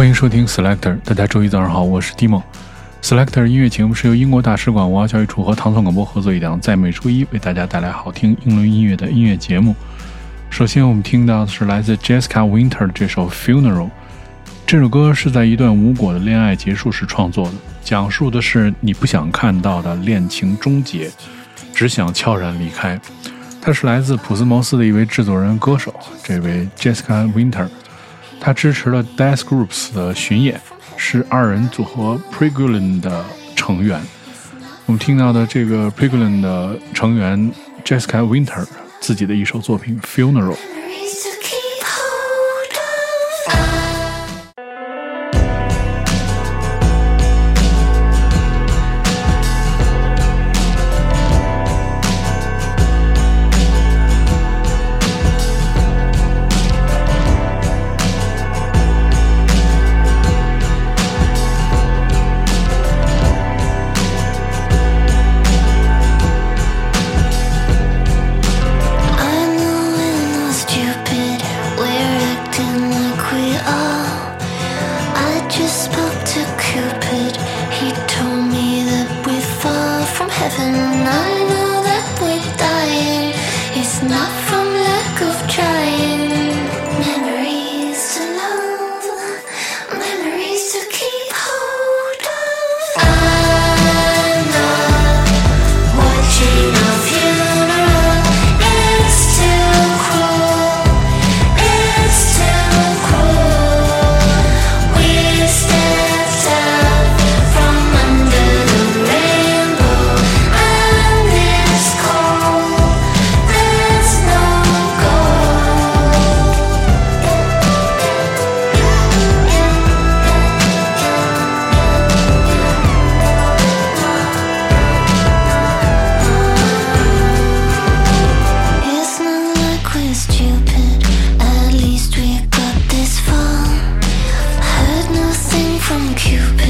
欢迎收听 Selector，大家周一早上好，我是 Dimo。Selector 音乐节目是由英国大使馆文化教育处和唐宋广播合作一档，在每周一为大家带来好听英伦音乐的音乐节目。首先，我们听到的是来自 Jessica Winter 的这首 Funeral。这首歌是在一段无果的恋爱结束时创作的，讲述的是你不想看到的恋情终结，只想悄然离开。他是来自普斯茅斯的一位制作人歌手，这位 Jessica Winter。他支持了 Death Groups 的巡演，是二人组合 Pregulin 的成员。我们听到的这个 Pregulin 的成员 Jessica Winter 自己的一首作品 Funeral。from Cupid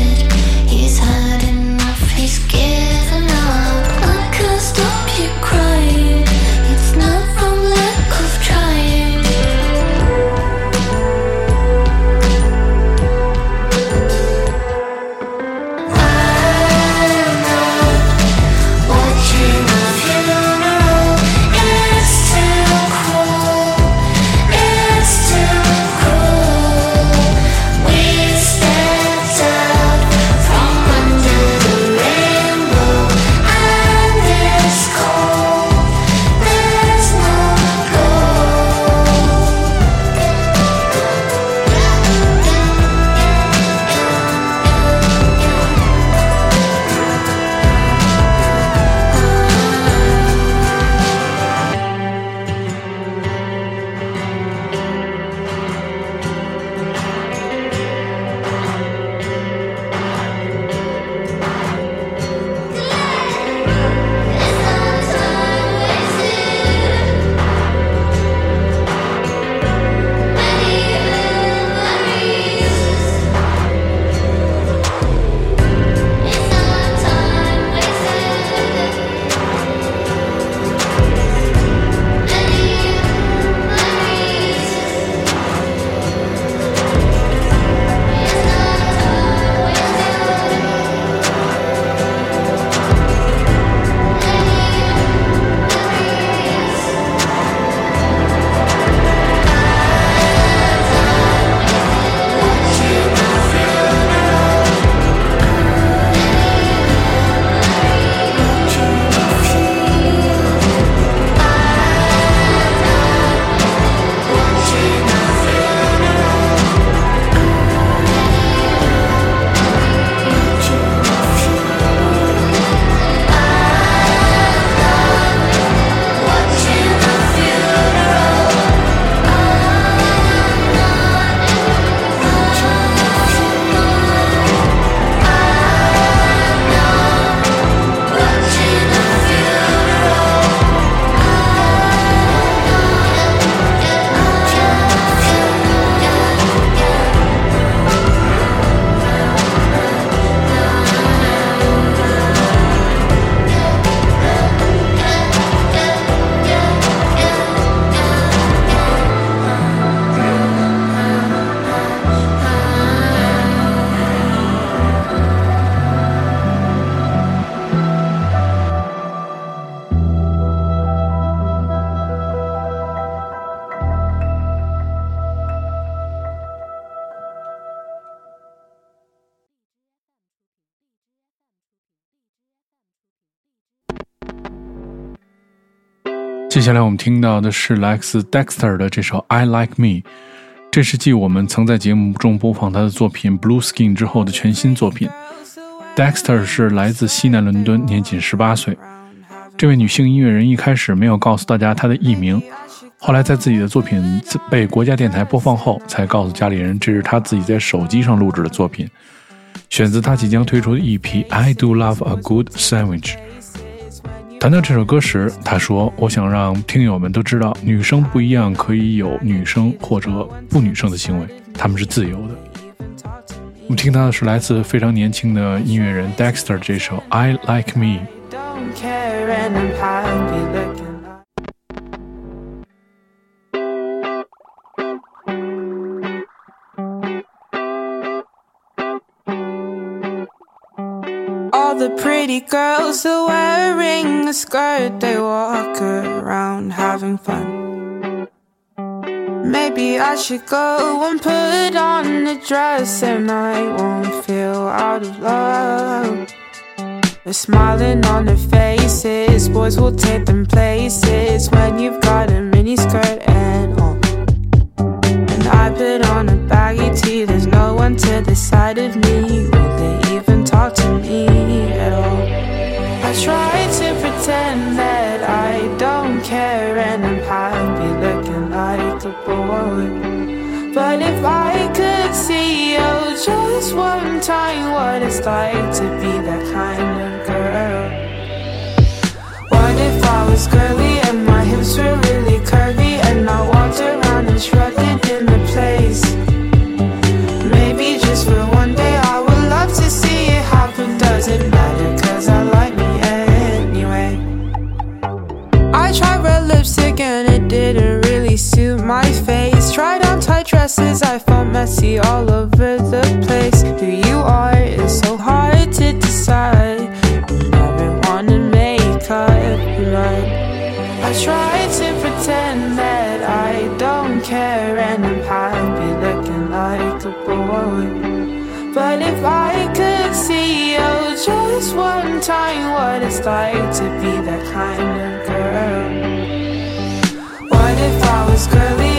接下来我们听到的是来自 Dexter 的这首《I Like Me》，这是继我们曾在节目中播放他的作品《Blue Skin》之后的全新作品。Dexter 是来自西南伦敦，年仅十八岁。这位女性音乐人一开始没有告诉大家她的艺名，后来在自己的作品被国家电台播放后，才告诉家里人这是她自己在手机上录制的作品，选择她即将推出的 EP《I Do Love a Good Sandwich》。谈到这首歌时，他说：“我想让听友们都知道，女生不一样，可以有女生或者不女生的行为，她们是自由的。”我们听到的是来自非常年轻的音乐人 Dexter 这首《I Like Me》。The pretty girls are wearing a skirt, they walk around having fun. Maybe I should go and put on a dress and I won't feel out of love. They're smiling on their faces, boys will take them places when you've got a mini skirt and all. And I put on a baggy tee, there's no one to the side of me. Try to pretend that I don't care and I'm happy looking like a boy. But if I could see you just one time, what it's like to be that kind of girl. What if I was girly happy looking like a boy. But if I could see you just one time, what it's like to be that kind of girl What if I was girly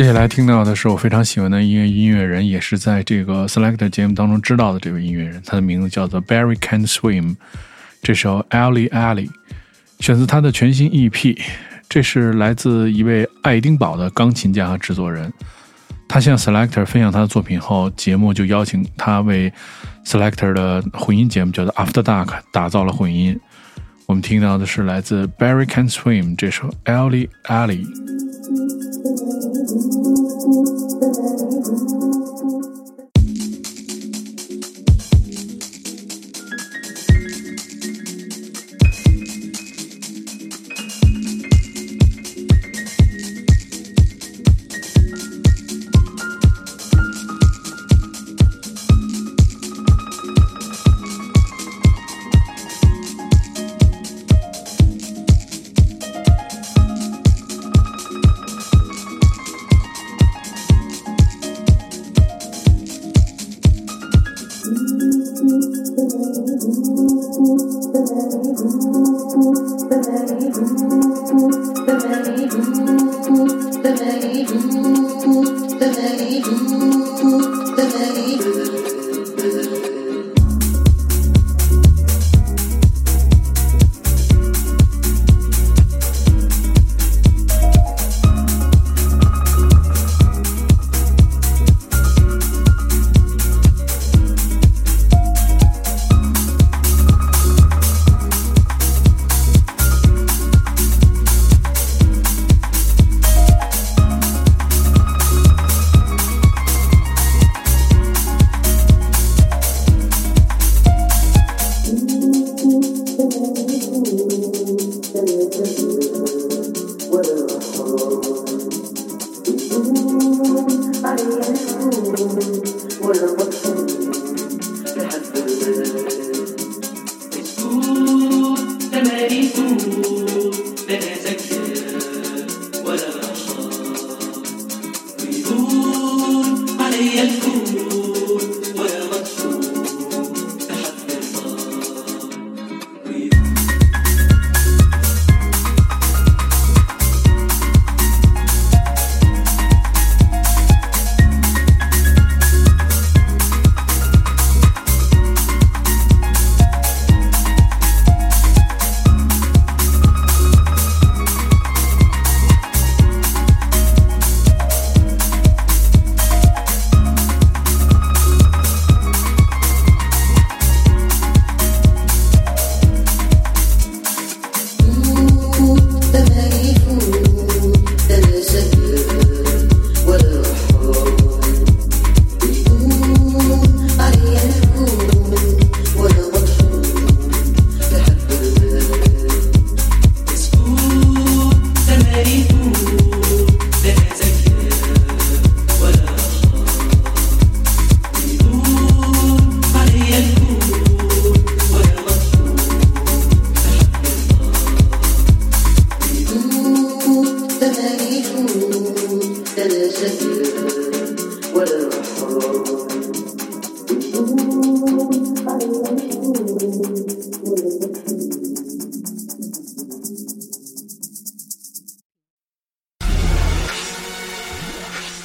接下来听到的是我非常喜欢的音乐音乐人，也是在这个 Selector 节目当中知道的这位音乐人，他的名字叫做 Barry Can Swim。这首 Alley Alley 选自他的全新 EP，这是来自一位爱丁堡的钢琴家和制作人。他向 Selector 分享他的作品后，节目就邀请他为 Selector 的混音节目叫做 After Dark 打造了混音。我们听到的是来自 Barry Can Swim 这首 Alley Alley。Thank you.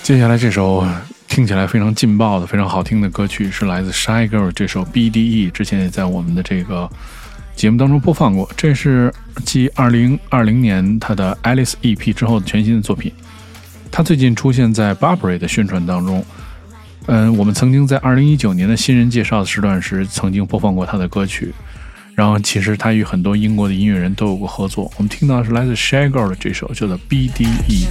接下来这首听起来非常劲爆的、非常好听的歌曲是来自 Shy Girl 这首 BDE，之前也在我们的这个节目当中播放过。这是继二零二零年他的 Alice EP 之后的全新的作品。他最近出现在 Burberry 的宣传当中。嗯，我们曾经在二零一九年的新人介绍的时段时曾经播放过他的歌曲。然后其实他与很多英国的音乐人都有过合作。我们听到是来自 Shy Girl 的这首叫做 BDE。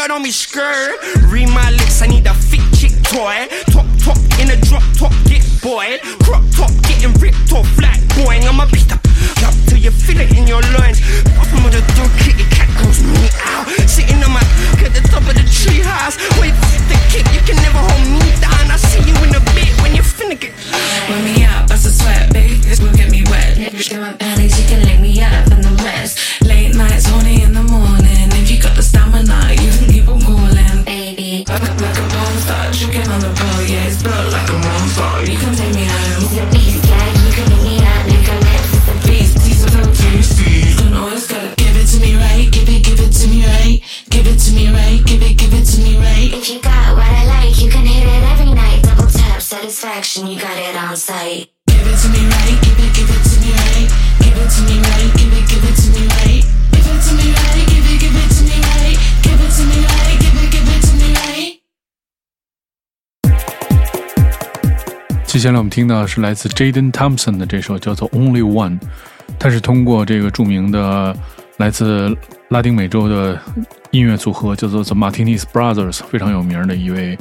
blood on me skirt. Read my lips, I need a fit chick toy. Top top in a drop top, get boy. Crop top getting ripped off, flat boing. I'ma beat the up till you feel it in your loins. Pop him with a dude, kitty cat goes me out. Sitting on my at the top of the tree house. Wait, the kick, you can never hold me down. I see you in a bit when you're finna get. When me out, bust a sweat, baby. This will get me wet. Get my panties, you can lay me out in the rest. Late nights, horny in the morning. On the ball, yeah, it's built like a moonfall. You can take me home. He's a beast, yeah, you can pick me up, a can let a beast. He's so tasty. You can always gotta give it to me right, give it, give it to me right, give it to me right, give it, give it to me right. If you got what I like, you can hit it every night. Double tap satisfaction, you got it on sight. Give it to me right, give it, give it to me right, give it to me right. 接下来我们听到是来自 Jaden thompson 的这首叫做 only one 它是通过这个著名的来自拉丁美洲的音乐组合叫做 the martiniz brothers 非常有名的一位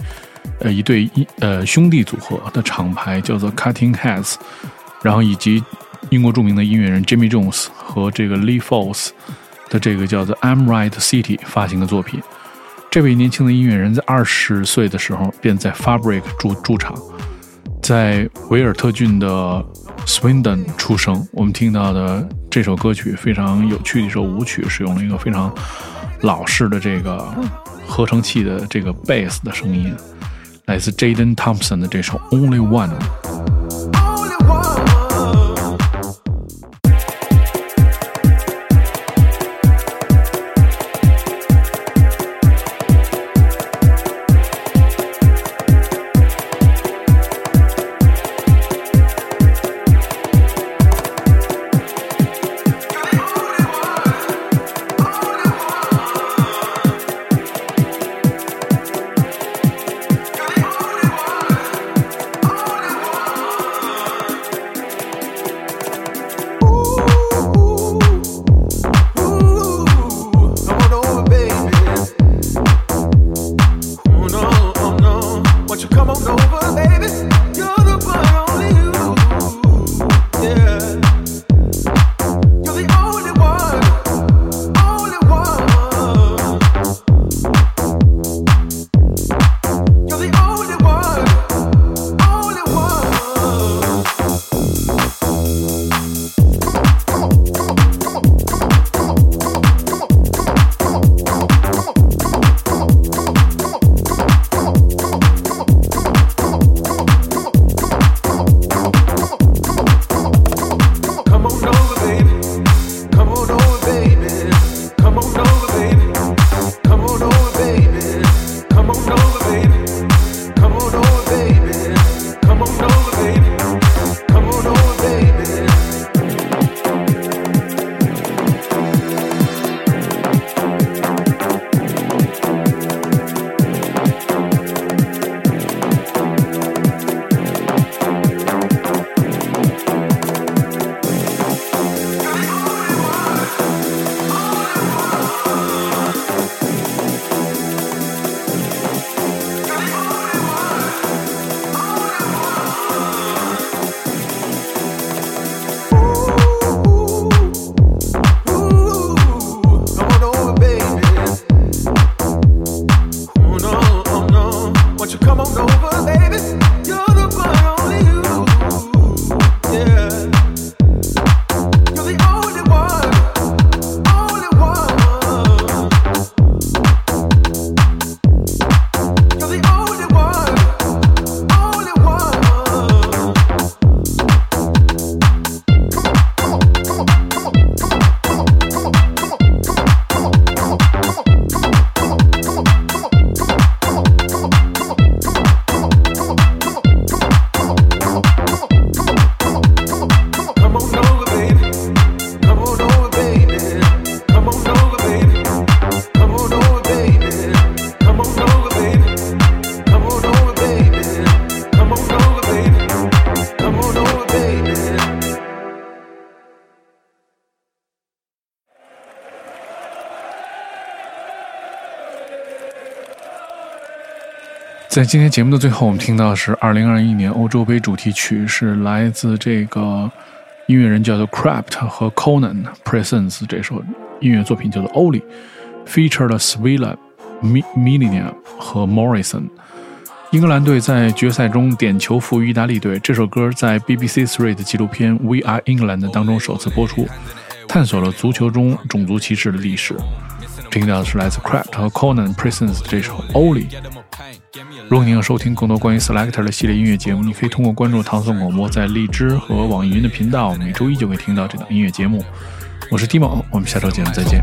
呃一对一呃兄弟组合的厂牌叫做 cutting heads 然后以及英国著名的音乐人 jimmy jones 和这个 lee fox 的这个叫做 amright city 发行的作品。这位年轻的音乐人在二十岁的时候便在 fabric 驻驻场。在维尔特郡的 Swindon 出生。我们听到的这首歌曲非常有趣的一首舞曲，使用了一个非常老式的这个合成器的这个 bass 的声音，来自 Jaden Thompson 的这首 Only One。在今天节目的最后，我们听到是二零二一年欧洲杯主题曲，是来自这个音乐人叫做 Craft 和 Conan Presence 这首音乐作品叫做 Oli，featured s w i l l a、Milina 和 Morrison。英格兰队在决赛中点球负于意大利队。这首歌在 BBC Three 的纪录片《We Are England》当中首次播出，探索了足球中种族歧视的历史。听到的是来自 Crapt 和 Conan Presence 这首 Only。如果您要收听更多关于 Selector 的系列音乐节目，你可以通过关注唐宋广播在荔枝和网易云的频道，每周一就可以听到这档音乐节目。我是 d 蒙，我们下周节目再见。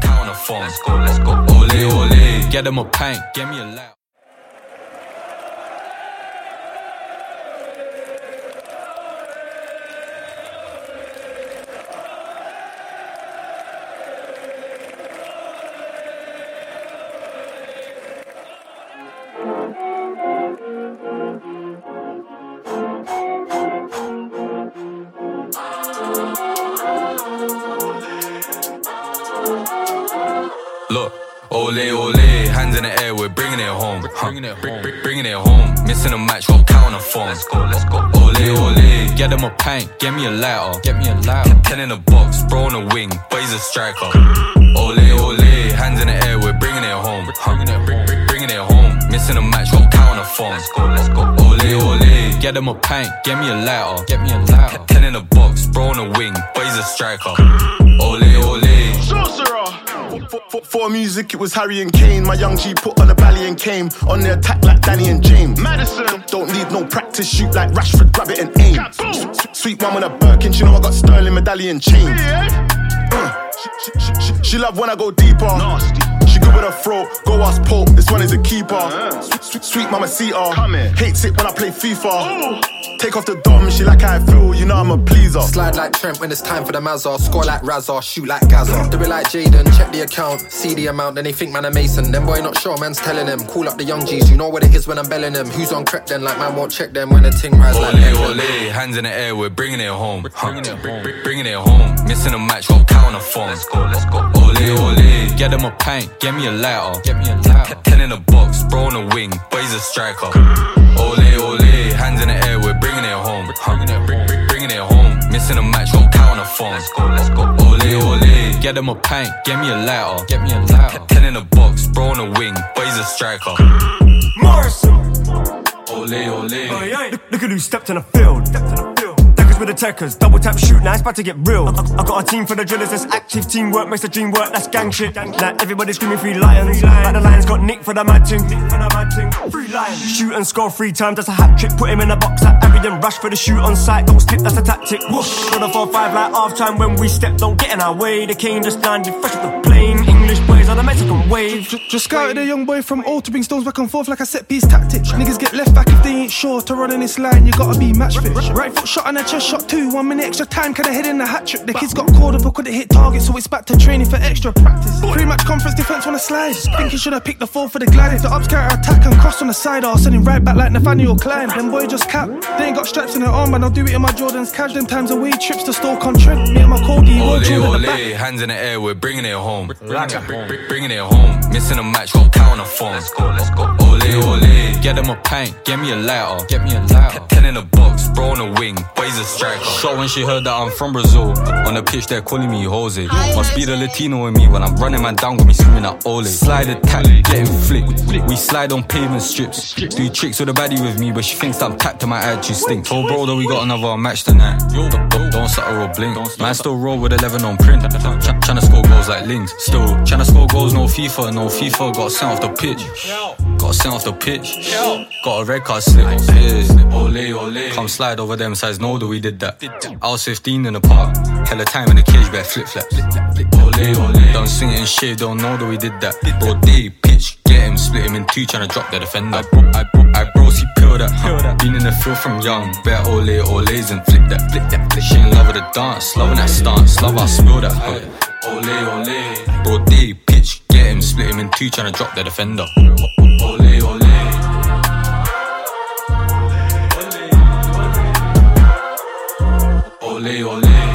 Look. Ole, ole, hands in the air, we're bringing it home. Bringing it home. Bringing it home. Missing a match, got count on the phone. Let's go, let's go. Ole, ole, get them a pint, get me a lighter. Get me a lighter. Ten in a box, bro on a wing, but he's a striker. Ole, ole, hands in the air, we're bringing it home. Bringing it, bringing it home. Missing a match, got count on the phone. Let's go, let's go. Ole, ole, get them a pint, get me a lighter. Get me a lighter. Ten in a box, bro on a wing, but he's a striker. Ole, ole. For, for, for music, it was Harry and Kane. My young G put on a bally and came on the attack like Danny and James. Madison, don't need no practice, shoot like Rashford, grab it and aim. Sweet mum on a Birkin, she know I got sterling medallion chain. Uh, she, she, she, she love when I go deeper. She good with her throat, go ask Pope, this one is a keeper. Sweet, sweet, sweet mama Ceta, hates it when I play FIFA. Take off the dom, she like how I feel, you know I'm a pleaser. Slide like Trent when it's time for the Mazza. Score like Razza, shoot like Gazza. Do it like Jaden, check the account, see the amount, then they think man a Mason. Them boy not sure, man's telling them. Call up the young G's, you know what it is when I'm belling them. Who's on crack then? Like man won't check them when the ting rise like Ole, Eminem. ole, hands in the air, we're bringing it home. Bringing it home. Bringing it home. Missing a match, got count on the phone. Let's go, let's go. Ole, ole, get them a pint, get me a lighter. Get me a lighter. Ten in a box, bro on a wing, but he's a striker. Ole, ole, hands in the air, we're bringing it home. Bringing it, bringing it home. Missing a match, got count on the phone. Let's go, let's go. Ole, ole, get them a pint, get me a lighter. Get me a lighter. Ten in a box, bro on a wing, but he's a striker. Morrisson. Ole, ole. Look, look at who stepped in the field. With the techers, double tap shoot, now it's about to get real. I, I got a team for the drillers, that's active teamwork, makes the dream work, that's gang shit. Now everybody screaming free lions, like the lions got Nick for the mad ting. Free lions, shoot and score three times, that's a hat trick. Put him in a box like Aberdeen, rush for the shoot on sight, don't slip, that's a tactic. Whoosh, got a 4 5 like half time when we step, don't get in our way. The king just landed fresh off the plane, English boys on the Mexican wave. Just, just scouted a young boy from old to bring stones back and forth like a set piece tactic. Niggas get left back if they ain't sure to run in this line. You gotta be match fit. Right foot shot and a chest shot too, One minute extra time, could have hit in the hat trick. The kids got called up, but couldn't hit target, so it's back to training for extra practice. Pre-match conference defense on a slide. Think he should have picked the four for the glide. If the ups counter attack and cross on the side, I'll send him right back like Nathaniel Clyne. Them boy just cap. They ain't got straps in their arm, and I'll do it in my Jordans. Cash them times away, trips to store Trent. Me and my Cody, Ole, wardrobe at ole, the back. hands in the air, we're bringing it home. Bringing it, bringing it home. Missing a match, got count on phone. Let's go, let's go. Ole, ole, get them a pint, get me a lighter. Get me a lighter. Ten in a box, bro on a wing, but he's a striker. Shot when she heard that I'm from Brazil. On the pitch, they're calling me Jose. Must be the Latino in me when I'm running man down, got me screaming at Ole. Slide attack, getting flicked. We slide on pavement strips. Do tricks with a baddie with me, but she thinks I'm tapped to my attitude stink. Told bro that we got another match tonight. Don't, don't, don't stutter or blink. Man still roll with 11 on print. Try, tryna score goals like links. Still tryna score goals, no FIFA, no FIFA. Got sent off the pitch. Got sent off the pitch. Got a red card slip. Yeah. Ole, ole. Come slide over them sides, know that we did that. I was 15 in the park, hella time in the cage, bear flip flap. Ole, ole. It and shit, don't know that we did that. Bro, day pitch, get him, split him in two, tryna drop the defender. I I I bro, see pill that. Been in the field from young, bear ole, ole's and flip that, flip that. Flip. She in love with the dance, loving that stance, love I spill that. Ole, ole. Bro, day pitch, get him, split him in two, tryna drop the defender. Ole, ole. Ole, ole.